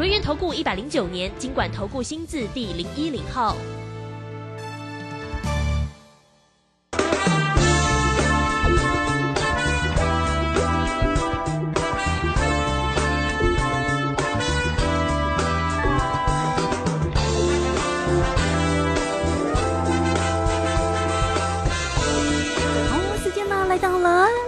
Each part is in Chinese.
轮源投顾一百零九年经管投顾新字第零一零号。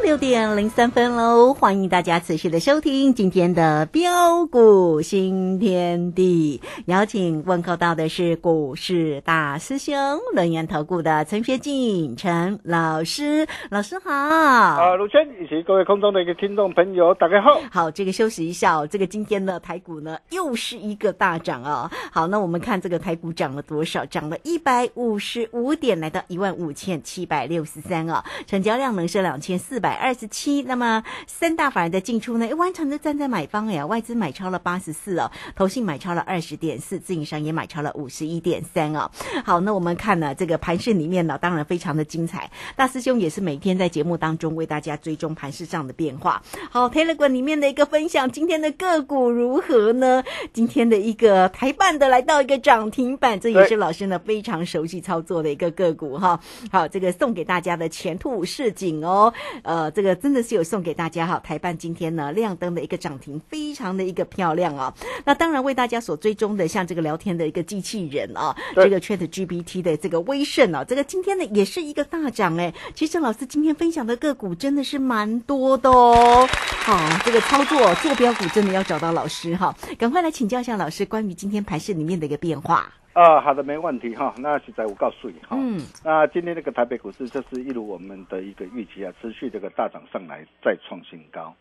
六点零三分喽，欢迎大家持续的收听今天的标股新天地。邀请问候到的是股市大师兄、轮研投顾的陈学进陈老师，老师好。啊，卢轩以及各位空中的一个听众朋友，大家好。好，这个休息一下哦。这个今天的台股呢，又是一个大涨哦。好，那我们看这个台股涨了多少？涨了一百五十五点，来到一万五千七百六十三哦。成交量能是两千四百。二十七，那么三大法人的进出呢？完全的站在买方哎呀，外资买超了八十四哦，投信买超了二十点四，自营商也买超了五十一点三哦。好，那我们看呢，这个盘市里面呢，当然非常的精彩。大师兄也是每天在节目当中为大家追踪盘市上的变化。好，Telegram 里面的一个分享，今天的个股如何呢？今天的一个台办的来到一个涨停板，这也是老师呢非常熟悉操作的一个个股哈。好，这个送给大家的前途似锦哦，呃。这个真的是有送给大家哈，台办今天呢亮灯的一个涨停，非常的一个漂亮啊。那当然为大家所追踪的，像这个聊天的一个机器人啊，这个 Chat GPT 的这个威盛啊，这个今天呢也是一个大涨哎。其实老师今天分享的个股真的是蛮多的哦。好，这个操作坐标股真的要找到老师哈，赶快来请教一下老师关于今天盘市里面的一个变化。啊，好的，没问题哈。那现在我告诉你哈，嗯那今天这个台北股市，就是一如我们的一个预期啊，持续这个大涨上来，再创新高，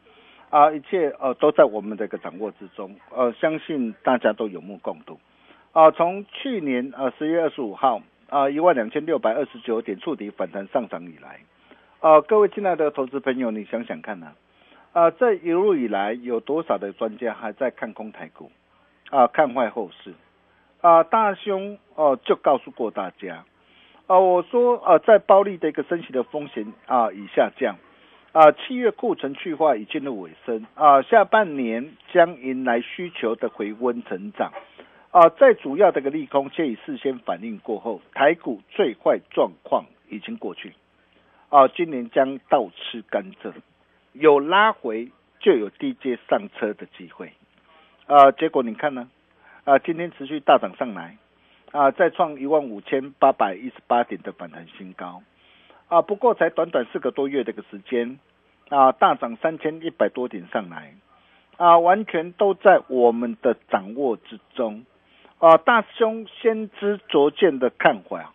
啊，一切呃都在我们的一个掌握之中，呃，相信大家都有目共睹，啊，从去年呃十月二十五号啊一万两千六百二十九点触底反弹上涨以来，啊，各位亲爱的投资朋友，你想想看呢，啊，这一路以来有多少的专家还在看空台股，啊，看坏后市。啊，大兄哦，就告诉过大家，啊，我说啊，在暴利的一个升息的风险啊已下降，啊，七月库存去化已进入尾声，啊，下半年将迎来需求的回温成长，啊，在主要的一个利空皆已事先反应过后，台股最坏状况已经过去，啊，今年将倒吃甘蔗，有拉回就有低阶上车的机会，啊，结果你看呢？啊，今天持续大涨上来，啊，再创一万五千八百一十八点的反弹新高，啊，不过才短短四个多月的一个时间，啊，大涨三千一百多点上来，啊，完全都在我们的掌握之中，啊，大兄先知灼见的看法，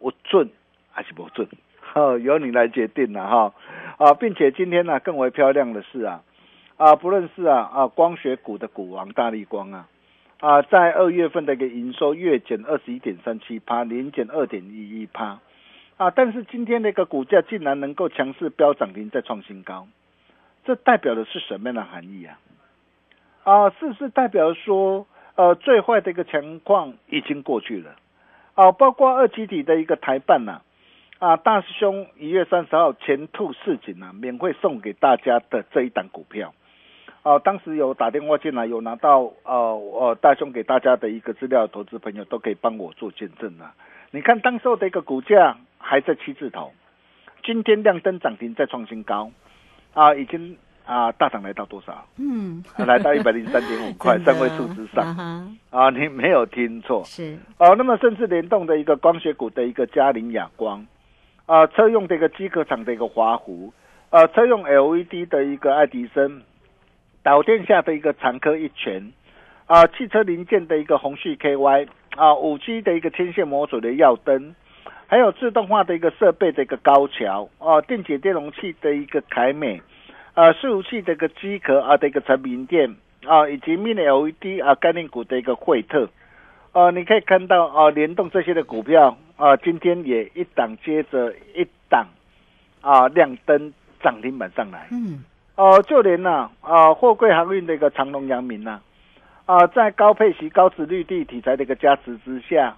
我准还是不准？哈，由你来决定了哈，啊，并且今天呢，更为漂亮的是啊，啊，不论是啊啊光学股的股王大力光啊。啊，在二月份的一个营收月减二十一点三七趴，年减二点一一趴，啊，但是今天的一个股价竟然能够强势飙涨停再创新高，这代表的是什么样的含义啊？啊，是不是代表说，呃，最坏的一个情况已经过去了？啊，包括二级体的一个台办呐，啊，大师兄一月三十号前兔似锦啊，免费送给大家的这一档股票。哦，当时有打电话进来，有拿到呃呃大兄给大家的一个资料，投资朋友都可以帮我做见证啊。你看当时候的一个股价还在七字头，今天亮灯涨停再创新高，啊，已经啊大涨来到多少？嗯，来到一百零三点五块，三位数之上。啊，你没有听错，是哦。那么甚至联动的一个光学股的一个嘉陵亚光，啊，车用的一个机壳厂的一个华湖，呃，车用 LED 的一个爱迪生。导电下的一个长科一拳，啊，汽车零件的一个宏旭 KY，啊，五 G 的一个天线模组的耀灯，还有自动化的一个设备的一个高桥，啊，电解电容器的一个凯美，啊，伺服器的一个机壳啊的一个产品店，啊，以及 Mini LED 啊概念股的一个惠特，哦，你可以看到哦，联动这些的股票啊，今天也一档接着一档啊，亮灯涨停板上来。嗯。哦，就连呐啊，货柜航运的一个长隆、阳明呐啊，在高配息、高值率地题材的一个加持之下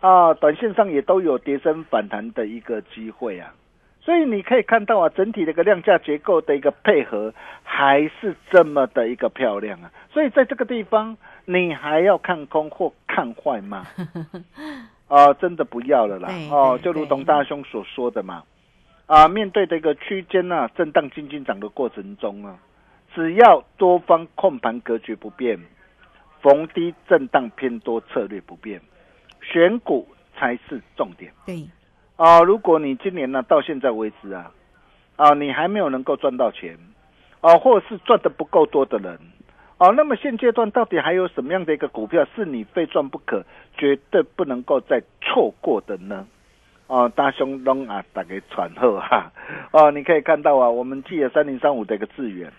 啊，短线上也都有跌升反弹的一个机会啊。所以你可以看到啊，整体的一个量价结构的一个配合还是这么的一个漂亮啊。所以在这个地方，你还要看空或看坏吗？啊，真的不要了啦！哦，就如同大兄所说的嘛，啊，面对这个区间呢震荡进进涨的过程中啊，只要多方控盘格局不变，逢低震荡偏多策略不变，选股才是重点。对。啊，如果你今年呢到现在为止啊，啊，你还没有能够赚到钱，啊，或者是赚的不够多的人，啊，那么现阶段到底还有什么样的一个股票是你非赚不可、绝对不能够再错过的呢？哦，大兄龙啊，打给传后哈，哦，你可以看到啊，我们记得三零三五的一个资源，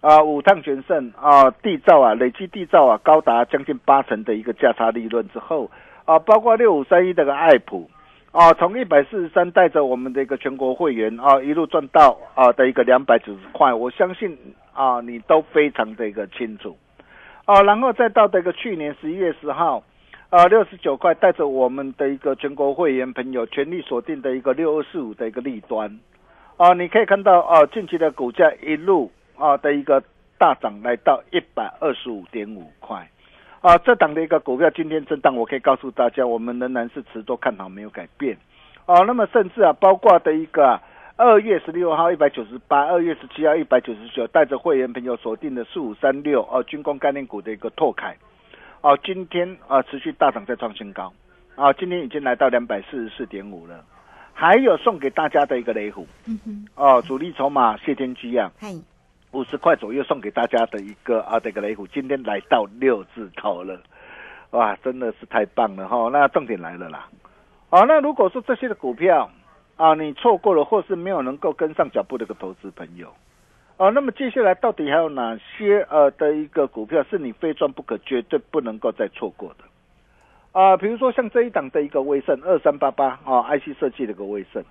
啊，五趟全胜啊，缔造啊，累计缔造啊，高达将近八成的一个价差利润之后，啊，包括六五三一这个爱普。啊，从一百四十三带着我们的一个全国会员啊，一路赚到啊的一个两百九十块，我相信啊你都非常的一个清楚，啊，然后再到这个去年十一月十号，啊六十九块带着我们的一个全国会员朋友全力锁定的一个六二四五的一个利端，啊，你可以看到啊近期的股价一路啊的一个大涨来到一百二十五点五块。啊，这档的一个股票今天震荡，我可以告诉大家，我们仍然是持多看好，没有改变。啊，那么甚至啊，包括的一个二月十六号一百九十八，二月十七号一百九十九，带着会员朋友锁定的四五三六哦，军工概念股的一个拓凯，哦，今天啊持续大涨再创新高，啊，今天已经来到两百四十四点五了。还有送给大家的一个雷虎，嗯哼，哦，主力筹码谢天机啊。五十块左右送给大家的一个啊，这个雷虎今天来到六字头了，哇，真的是太棒了哈！那重点来了啦，啊，那如果说这些的股票啊，你错过了或是没有能够跟上脚步的一个投资朋友，啊，那么接下来到底还有哪些呃的一个股票是你非赚不可、绝对不能够再错过的？啊，比如说像这一档的一个威盛二三八八啊，IC 设计的一个威盛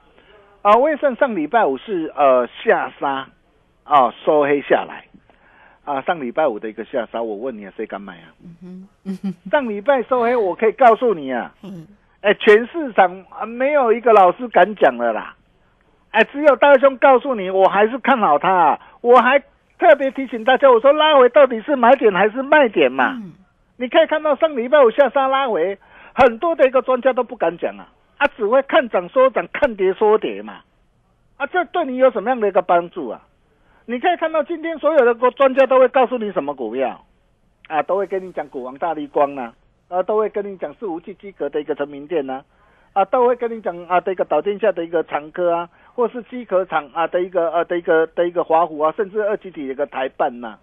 啊，威盛上礼拜五是呃下杀。啊，收黑下来，啊，上礼拜五的一个下杀，我问你啊，谁敢买啊？嗯 上礼拜收黑，我可以告诉你啊，哎，全市场啊没有一个老师敢讲了啦，哎，只有大兄告诉你，我还是看好它，我还特别提醒大家，我说拉回到底是买点还是卖点嘛？你可以看到上礼拜五下杀拉回，很多的一个专家都不敢讲啊，啊，只会看涨说涨，看跌说跌嘛，啊，这对你有什么样的一个帮助啊？你可以看到今天所有的个专家都会告诉你什么股票，啊，都会跟你讲股王大力光呢，啊，都会跟你讲是无器机壳的一个成名店呢，啊，都会跟你讲啊这个导电下的一个长科啊，或是机壳厂啊的一个呃的一个的一个华虎啊，甚至二级体的一个台办呐，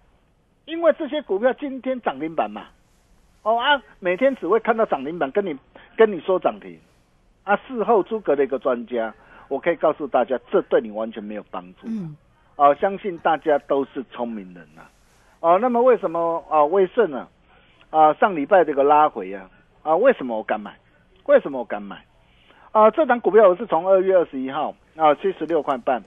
因为这些股票今天涨停板嘛，哦啊，每天只会看到涨停板跟你跟你说涨停，啊，事后诸葛的一个专家，我可以告诉大家，这对你完全没有帮助。啊，相信大家都是聪明人呐，啊，那么为什么啊威盛呢？啊，上礼拜这个拉回啊，啊，为什么我敢买？为什么我敢买？啊，这档股票我是从二月二十一号啊七十六块半，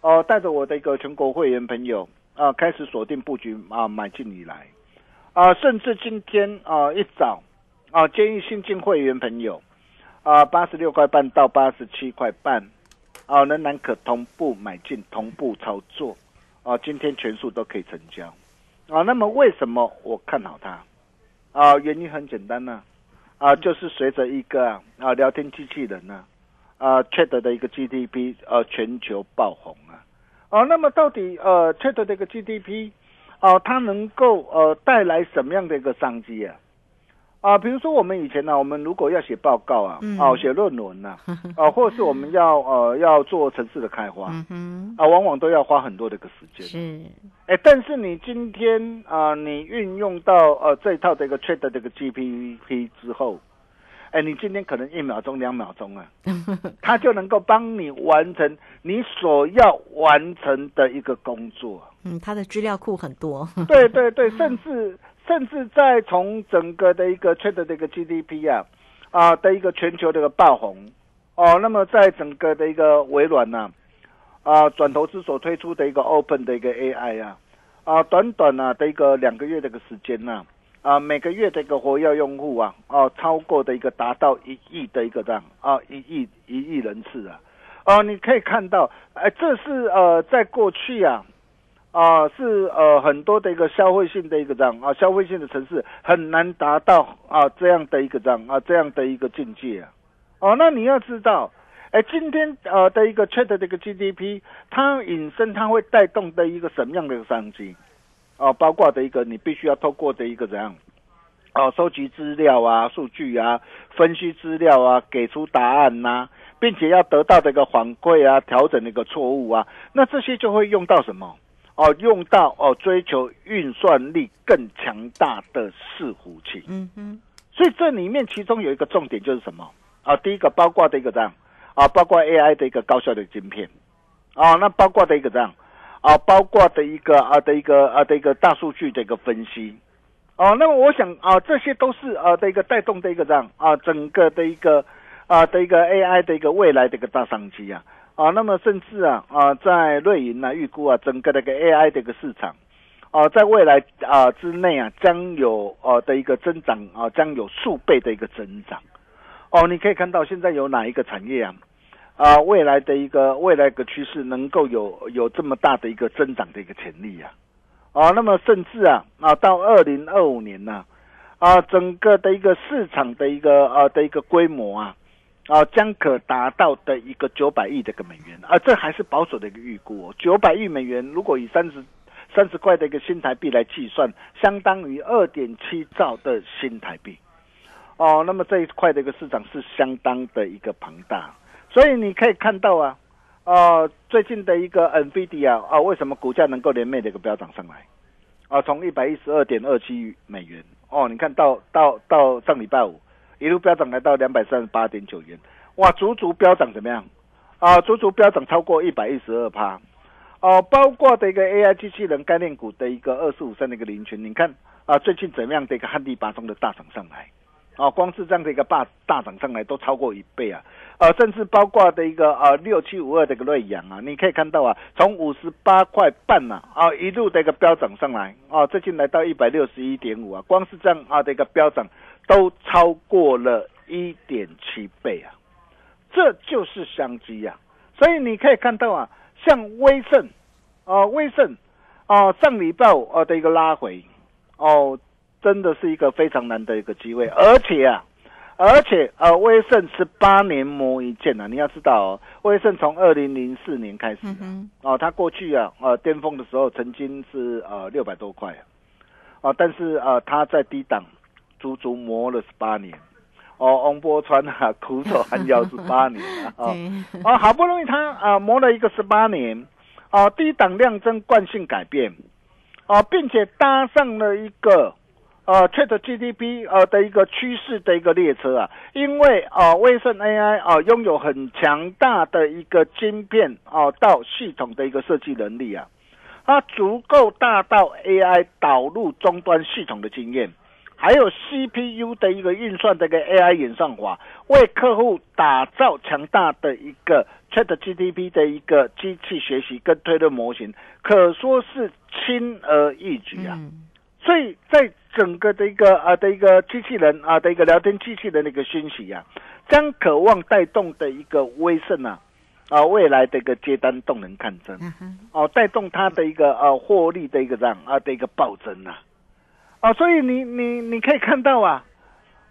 哦，带着我的一个全国会员朋友啊开始锁定布局啊买进以来，啊，甚至今天啊一早啊建议新进会员朋友啊八十六块半到八十七块半。啊，仍然可同步买进，同步操作，啊，今天全数都可以成交，啊，那么为什么我看好它？啊，原因很简单呢，啊，就是随着一个啊聊天机器人呢，啊，Chat 的一个 GDP 呃全球爆红啊，啊，那么到底呃 Chat 的一个 GDP 啊，它能够呃带来什么样的一个商机啊？啊，比如说我们以前呢，我们如果要写报告啊，哦，写论文呐，啊，或者是我们要呃要做城市的开发，啊，往往都要花很多的一个时间。是，哎，但是你今天啊，你运用到呃这一套的一个 Chat 这个 GPT 之后，哎，你今天可能一秒钟、两秒钟啊，它就能够帮你完成你所要完成的一个工作。嗯，它的资料库很多。对对对，甚至。甚至在从整个的一个 Chat 的一个 GDP 啊啊的一个全球的一个爆红哦，那么在整个的一个微软呢啊转投资所推出的一个 Open 的一个 AI 啊啊短短啊的一个两个月的一个时间呢啊啊每个月的一个活跃用户啊哦超过的一个达到一亿的一个这样啊一亿一亿人次啊哦你可以看到哎这是呃在过去啊。啊，是呃很多的一个消费性的一个这样啊，消费性的城市很难达到啊这样的一个这样啊这样的一个境界啊。哦，那你要知道，哎，今天呃的一个 Chat 的一个 GDP，它引申它会带动的一个什么样的一个商机？哦，包括的一个你必须要透过的一个怎样？哦，收集资料啊，数据啊，分析资料啊，给出答案呐，并且要得到的一个反馈啊，调整的一个错误啊，那这些就会用到什么？哦，用到哦，追求运算力更强大的伺服器。嗯嗯，所以这里面其中有一个重点就是什么？啊，第一个包括的一个这样啊，包括 AI 的一个高效的晶片。啊，那包括的一个这样啊，包括的一个啊的一个啊的一个大数据的一个分析。哦，那么我想啊，这些都是啊的一个带动的一个这样啊整个的一个啊的一个 AI 的一个未来的一个大商机啊。啊，那么甚至啊啊，在瑞银呢预估啊，整个那个 AI 的一个市场，啊，在未来啊之内啊，将有呃的一个增长啊，将有数倍的一个增长。哦，你可以看到现在有哪一个产业啊啊，未来的一个未来个趋势能够有有这么大的一个增长的一个潜力啊？啊，那么甚至啊啊，到二零二五年呢啊，整个的一个市场的一个啊的一个规模啊。啊，将可达到的一个九百亿的个美元，啊，这还是保守的一个预估。九百亿美元，如果以三十三十块的一个新台币来计算，相当于二点七兆的新台币。哦，那么这一块的一个市场是相当的一个庞大，所以你可以看到啊，啊，最近的一个 NVIDIA 啊，为什么股价能够连袂的一个飙涨上来？啊，从一百一十二点二七美元，哦，你看到到到上礼拜五。一路飙涨来到两百三十八点九元，哇，足足飙涨怎么样？啊，足足飙涨超过一百一十二趴，哦，包括的一个 AI 机器人概念股的一个二四五三的一个零群，你看啊，最近怎么样的一个旱地拔中的大涨上来？哦，光是这样的一个大大涨上来都超过一倍啊！呃，甚至包括的一个呃六七五二的一个瑞阳啊，你可以看到啊，从五十八块半呐啊一路的一个飙涨上来啊，最近来到一百六十一点五啊，光是这样啊的一个飙涨。都超过了一点七倍啊，这就是商机呀。所以你可以看到啊，像威盛，啊威盛，啊上礼拜呃的一个拉回，哦，真的是一个非常难的一个机会。而且啊，而且呃威盛十八年磨一剑啊，你要知道哦，威盛从二零零四年开始，哦，它过去啊呃巅峰的时候曾经是呃六百多块啊，啊，但是呃它在低档。足足磨了十八年，哦，翁波川啊，苦守寒窑十八年啊，哦，好不容易他啊磨了一个十八年，哦，低档量增惯性改变，哦，并且搭上了一个呃 Chat GDP 呃的一个趋势的一个列车啊，因为啊威盛 AI 啊拥有很强大的一个晶片哦到系统的一个设计能力啊，它足够大到 AI 导入终端系统的经验。还有 CPU 的一个运算的一个 AI 演算法，为客户打造强大的一个 Chat GDP 的一个机器学习跟推论模型，可说是轻而易举啊。所以在整个的一个啊的一个机器人啊的一个聊天机器人的一个兴起啊，将渴望带动的一个威盛啊啊未来的一个接单动能看增，哦带动它的一个呃获利的一个这样啊的一个暴增啊。啊，所以你你你可以看到啊，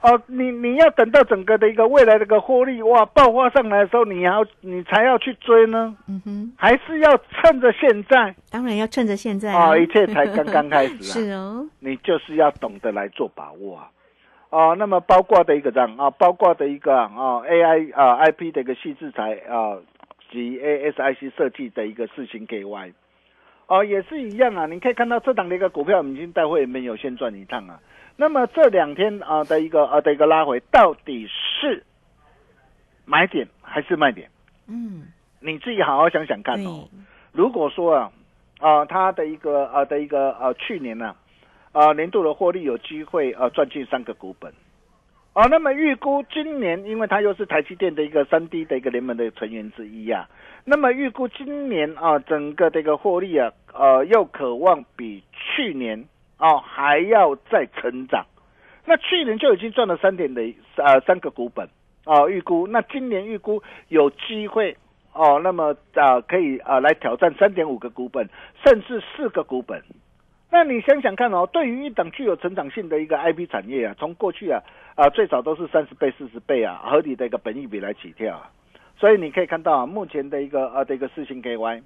哦，你你要等到整个的一个未来的一个获利哇爆发上来的时候，你要你才要去追呢，嗯哼，还是要趁着现在？当然要趁着现在啊，一切才刚刚开始啊，是哦，你就是要懂得来做把握啊，哦，那么包括的一个这样啊，包括的一个啊 AI 啊 IP 的一个细制裁啊及 ASIC 设计的一个事情给 Y。哦，也是一样啊！你可以看到这档的一个股票，明星大会没有先赚一趟啊。那么这两天啊的一个啊的一个拉回，到底是买点还是卖点？嗯，你自己好好想想看哦。如果说啊啊，它的一个啊的一个呃去年呢啊年度的获利有机会呃赚进三个股本。哦，那么预估今年，因为它又是台积电的一个三 D 的一个联盟的成员之一呀，那么预估今年啊，整个这个获利啊，呃，又渴望比去年哦还要再成长。那去年就已经赚了三点的呃三个股本啊，预估那今年预估有机会哦，那么啊可以啊来挑战三点五个股本，甚至四个股本。那你想想看哦，对于一档具有成长性的一个 I P 产业啊，从过去啊啊最早都是三十倍、四十倍啊，合理的一个本益比来起跳啊，所以你可以看到啊，目前的一个呃的一个四星 K Y，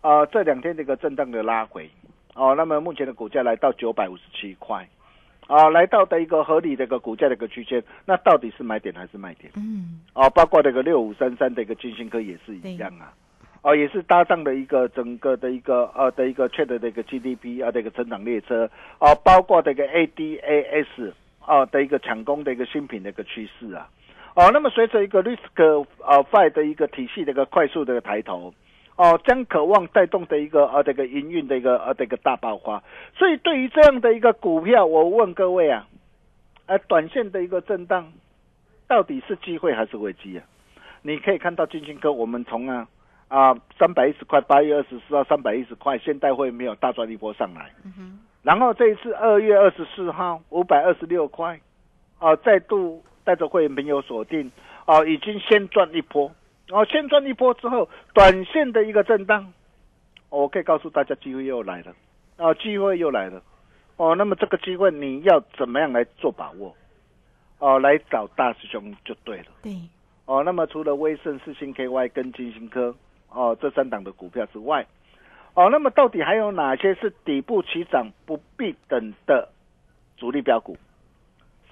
啊这两天的一个震荡的拉回哦，那么目前的股价来到九百五十七块，啊来到的一个合理的一个股价的一个区间，那到底是买点还是卖点？嗯，哦，包括这个六五三三的一个金星科也是一样啊。哦，也是搭上的一个整个的一个呃的一个 a d 的一个 GDP 啊的一个成长列车。啊，包括这个 ADAS 啊的一个抢攻的一个新品的一个趋势啊，哦，那么随着一个 Risk 呃 Five 的一个体系的一个快速的一个抬头，哦，将渴望带动的一个呃这个营运的一个呃这个大爆发，所以对于这样的一个股票，我问各位啊，呃，短线的一个震荡到底是机会还是危机啊？你可以看到金星科，我们从啊。啊，三百一十块，八月二十四号三百一十块，现代会没有大赚一波上来。然后这一次二月二十四号五百二十六块，啊，再度带着会员朋友锁定，啊，已经先赚一波。然后先赚一波之后，短线的一个震荡，我可以告诉大家，机会又来了。啊，机会又来了。哦，那么这个机会你要怎么样来做把握？哦，来找大师兄就对了。对。哦，那么除了威盛、四星 KY 跟金星科。哦，这三档的股票之外，哦，那么到底还有哪些是底部起涨不必等的主力标股？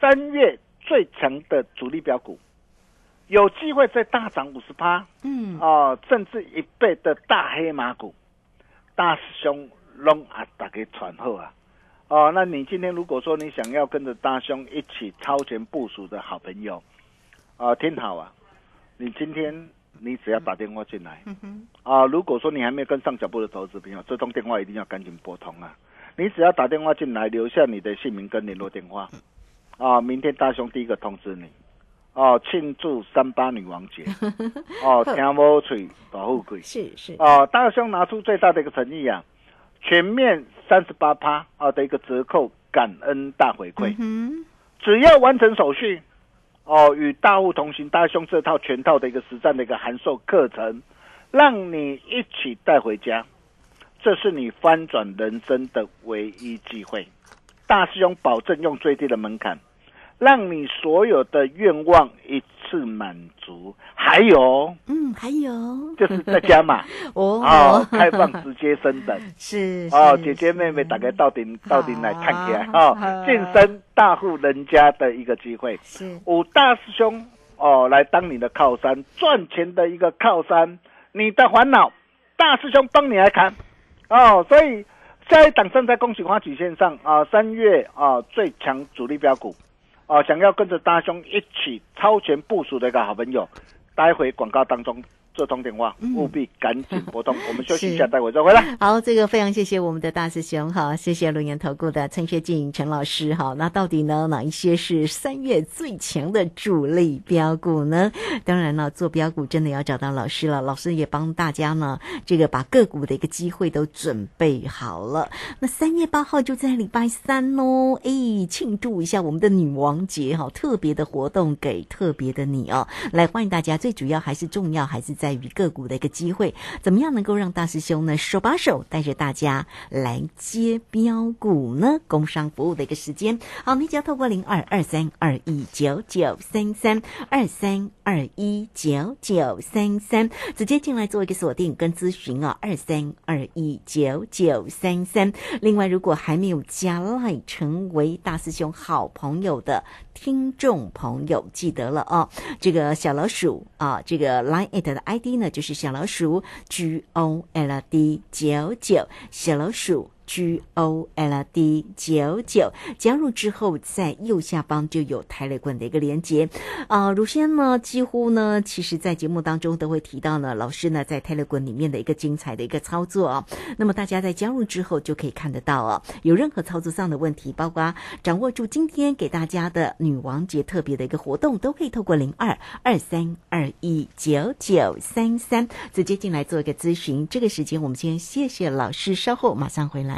三月最强的主力标股，有机会再大涨五十趴，嗯，哦，甚至一倍的大黑马股，大师兄拢啊打给传后啊，哦，那你今天如果说你想要跟着大兄一起超前部署的好朋友，啊，听好啊，你今天。你只要打电话进来，啊，如果说你还没有跟上脚步的投资朋友，这通电话一定要赶紧拨通啊！你只要打电话进来，留下你的姓名跟联络电话，啊，明天大兄第一个通知你，哦，庆祝三八女王节，哦，听无吹保护贵，是是，哦，大兄拿出最大的一个诚意啊，全面三十八趴啊的一个折扣感恩大回馈，只要完成手续。哦，与大户同行，大兄这套全套的一个实战的一个函授课程，让你一起带回家，这是你翻转人生的唯一机会。大师兄保证用最低的门槛，让你所有的愿望一次满足。还有，嗯，还有，就是在家嘛，哦，开放直接升等，是哦，姐姐妹妹打开到顶到顶来看起来，哦，晋升大户人家的一个机会，是。五大师兄哦，来当你的靠山，赚钱的一个靠山，你的烦恼，大师兄帮你来扛，哦，所以下一档正在恭喜花曲线上啊，三月啊最强主力标股，啊，想要跟着大兄一起超前部署的一个好朋友。待会广告当中。这通电话务必赶紧拨通，我们休息一下，待会再回来。好，这个非常谢谢我们的大师兄哈，谢谢龙岩投顾的陈学静陈老师哈。那到底呢，哪一些是三月最强的主力标股呢？当然了，做标股真的要找到老师了，老师也帮大家呢，这个把个股的一个机会都准备好了。那三月八号就在礼拜三哦，哎，庆祝一下我们的女王节哈，特别的活动给特别的你哦，来欢迎大家。最主要还是重要还是在。在于个股的一个机会，怎么样能够让大师兄呢手把手带着大家来接标股呢？工商服务的一个时间，好，你只要透过零二二三二一九九三三二三二一九九三三直接进来做一个锁定跟咨询啊，二三二一九九三三。另外，如果还没有加赖成为大师兄好朋友的听众朋友，记得了哦，这个小老鼠啊，这个 line it 的 i。ID 呢，就是小老鼠 G O L D 九九，小老鼠 G O L D 九九，加入之后在右下方就有台雷棍的一个连接啊。如先呢，几乎呢，其实在节目当中都会提到呢，老师呢在台雷棍里面的一个精彩的一个操作啊。那么大家在加入之后就可以看得到啊，有任何操作上的问题，包括掌握住今天给大家的女王节特别的一个活动，都可以透过零二二三二一九九三三直接进来做一个咨询。这个时间我们先谢谢老师，稍后马上回来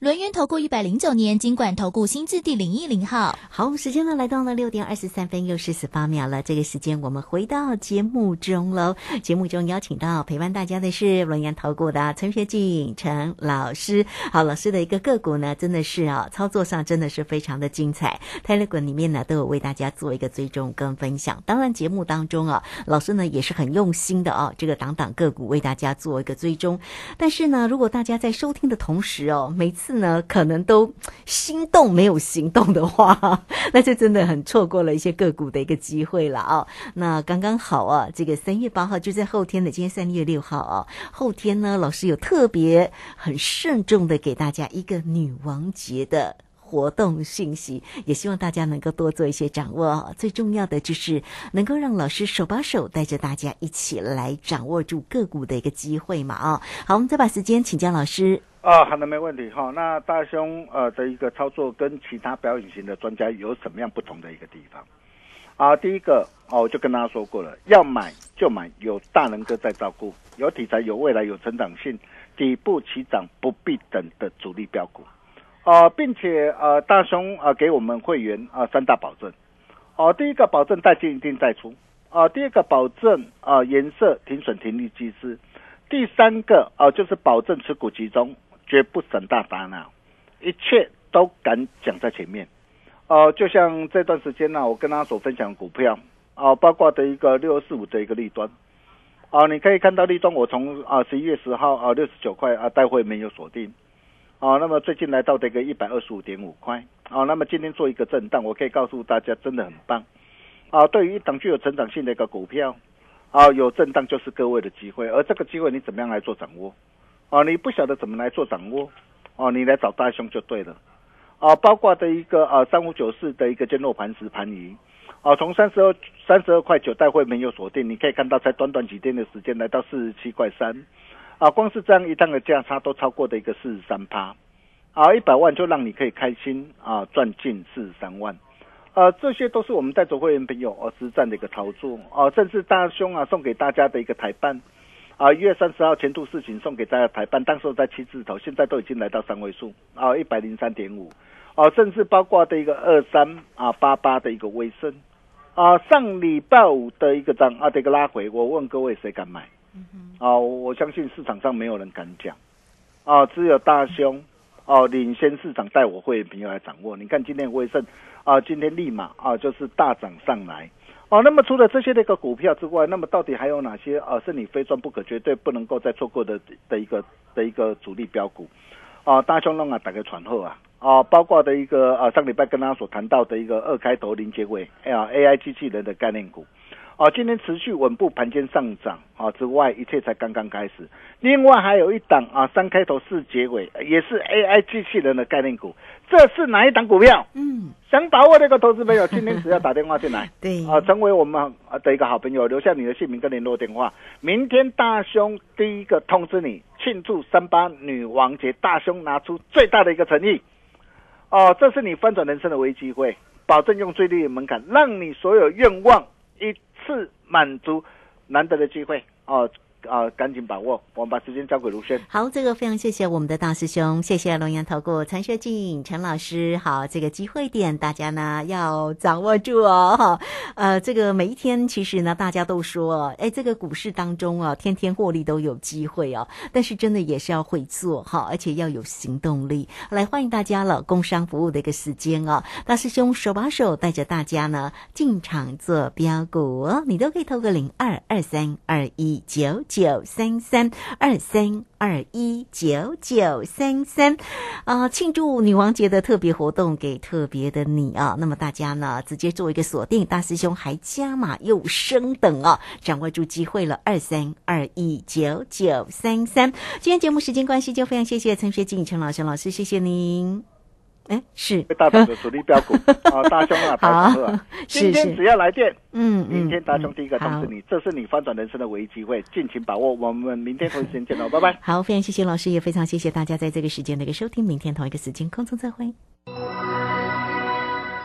轮源投顾一百零九年金管投顾新字第零一零号，好，时间呢来到了六点二十三分又四十八秒了。这个时间我们回到节目中喽。节目中邀请到陪伴大家的是轮源投顾的陈学进陈老师。好，老师的一个个股呢，真的是啊，操作上真的是非常的精彩。泰勒滚里面呢都有为大家做一个追踪跟分享。当然节目当中啊，老师呢也是很用心的哦，这个档档个股为大家做一个追踪。但是呢，如果大家在收听的同时哦，每次呢，可能都心动没有行动的话，那就真的很错过了一些个股的一个机会了啊。那刚刚好啊，这个三月八号就在后天的，今天三月六号啊，后天呢，老师有特别很慎重的给大家一个女王节的。活动信息，也希望大家能够多做一些掌握。最重要的就是能够让老师手把手带着大家一起来掌握住个股的一个机会嘛啊！好，我们再把时间请教老师。啊，好的，没问题哈。那大兄呃的一个操作跟其他表演型的专家有什么样不同的一个地方？啊，第一个哦，我就跟大家说过了，要买就买有大能哥在照顾，有题材、有未来、有成长性、底部起涨不必等的主力标股。啊，并且呃，大兄啊，给我们会员啊三大保证，哦，第一个保证带进一定再出，啊，第二个保证啊颜色停损停利机制，第三个啊就是保证持股集中，绝不省大打脑，一切都敢讲在前面，哦，就像这段时间呢，我跟大家所分享股票，啊，包括的一个六四五的一个利端，啊，你可以看到利端，我从啊十一月十号啊六十九块啊，待会没有锁定。哦，那么最近来到的一个一百二十五点五块，哦，那么今天做一个震荡，我可以告诉大家，真的很棒，啊，对于一档具有成长性的一个股票，啊，有震荡就是各位的机会，而这个机会你怎么样来做掌握？啊，你不晓得怎么来做掌握，哦，你来找大兄就对了，啊，包括的一个啊三五九四的一个坚弱磐石盘仪，啊，从三十二三十二块九带会没有锁定，你可以看到才短短几天的时间来到四十七块三。啊，光是这样一趟的价差都超过的一个四十三趴，啊，一百万就让你可以开心啊，赚近四十三万，呃，这些都是我们带走会员朋友而实战的一个操作，啊，甚至大兄啊送给大家的一个台办，啊，一月三十号前途事情送给大家台办，当时在七字头，现在都已经来到三位数，啊，一百零三点五，啊，甚至包括的一个二三啊八八的一个微升，啊，上礼拜五的一个涨啊的一个拉回，我问各位谁敢买？啊，我相信市场上没有人敢讲，啊，只有大兄，哦，领先市场带我会朋友来掌握。你看今天威盛，啊，今天立马啊就是大涨上来，哦，那么除了这些的一个股票之外，那么到底还有哪些啊是你非赚不可、绝对不能够再错过的的一个的一个主力标股？啊，大兄弄啊打个传后啊，啊，包括的一个啊上礼拜跟大家所谈到的一个二开头零结尾，哎呀，AI 机器人的概念股。哦，今天持续稳步盘间上涨啊之外，一切才刚刚开始。另外还有一档啊，三开头四结尾，也是 AI 机器人的概念股。这是哪一档股票？嗯，想把握这个投资朋友，今天只要打电话进来，对啊，成为我们的一个好朋友，留下你的姓名跟联络电话。明天大兄第一个通知你，庆祝三八女王节，大兄拿出最大的一个诚意。哦，这是你翻转人生的唯一机会，保证用最低的门槛，让你所有愿望一是满足，难得的机会哦。啊，赶紧把握！我们把时间交给卢轩。好，这个非常谢谢我们的大师兄，谢谢龙岩投顾陈学进陈老师。好，这个机会点大家呢要掌握住哦。哈，呃，这个每一天其实呢，大家都说，哎，这个股市当中啊，天天获利都有机会哦。但是真的也是要会做哈，而且要有行动力。来，欢迎大家了，工商服务的一个时间哦。大师兄手把手带着大家呢进场做标股哦，你都可以透过零二二三二一九。九三三二三二一九九三三啊！庆祝女王节的特别活动，给特别的你啊！那么大家呢，直接做一个锁定，大师兄还加码又升等啊！掌握住机会了，二三二一九九三三。今天节目时间关系，就非常谢谢陈学静陈老师老师，谢谢您。哎，是 大涨的主力标股 啊，大兄啊，好，今天只要来电，嗯明天大兄第一个通知你，这是你翻转人生的唯一机会，尽情把握。我们明天同一时间见喽，拜拜。好，非常谢谢老师，也非常谢谢大家在这个时间的一个收听，明天同一个时间空中再会。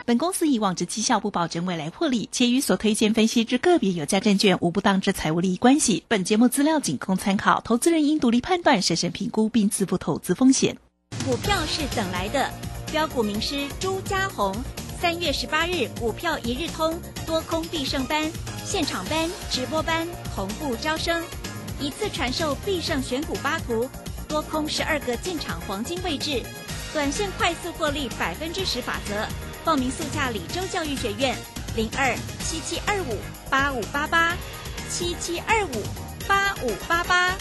本公司以往之绩效不保证未来获利，且与所推荐分析之个别有价证券无不当之财务利益关系。本节目资料仅供参考，投资人应独立判断、审慎评估并自负投资风险。股票是等来的。标股名师朱家红，三月十八日股票一日通多空必胜班现场班直播班同步招生，一次传授必胜选股八图，多空十二个进场黄金位置，短线快速获利百分之十法则。报名速洽李州教育学院零二七七二五八五八八七七二五八五八八。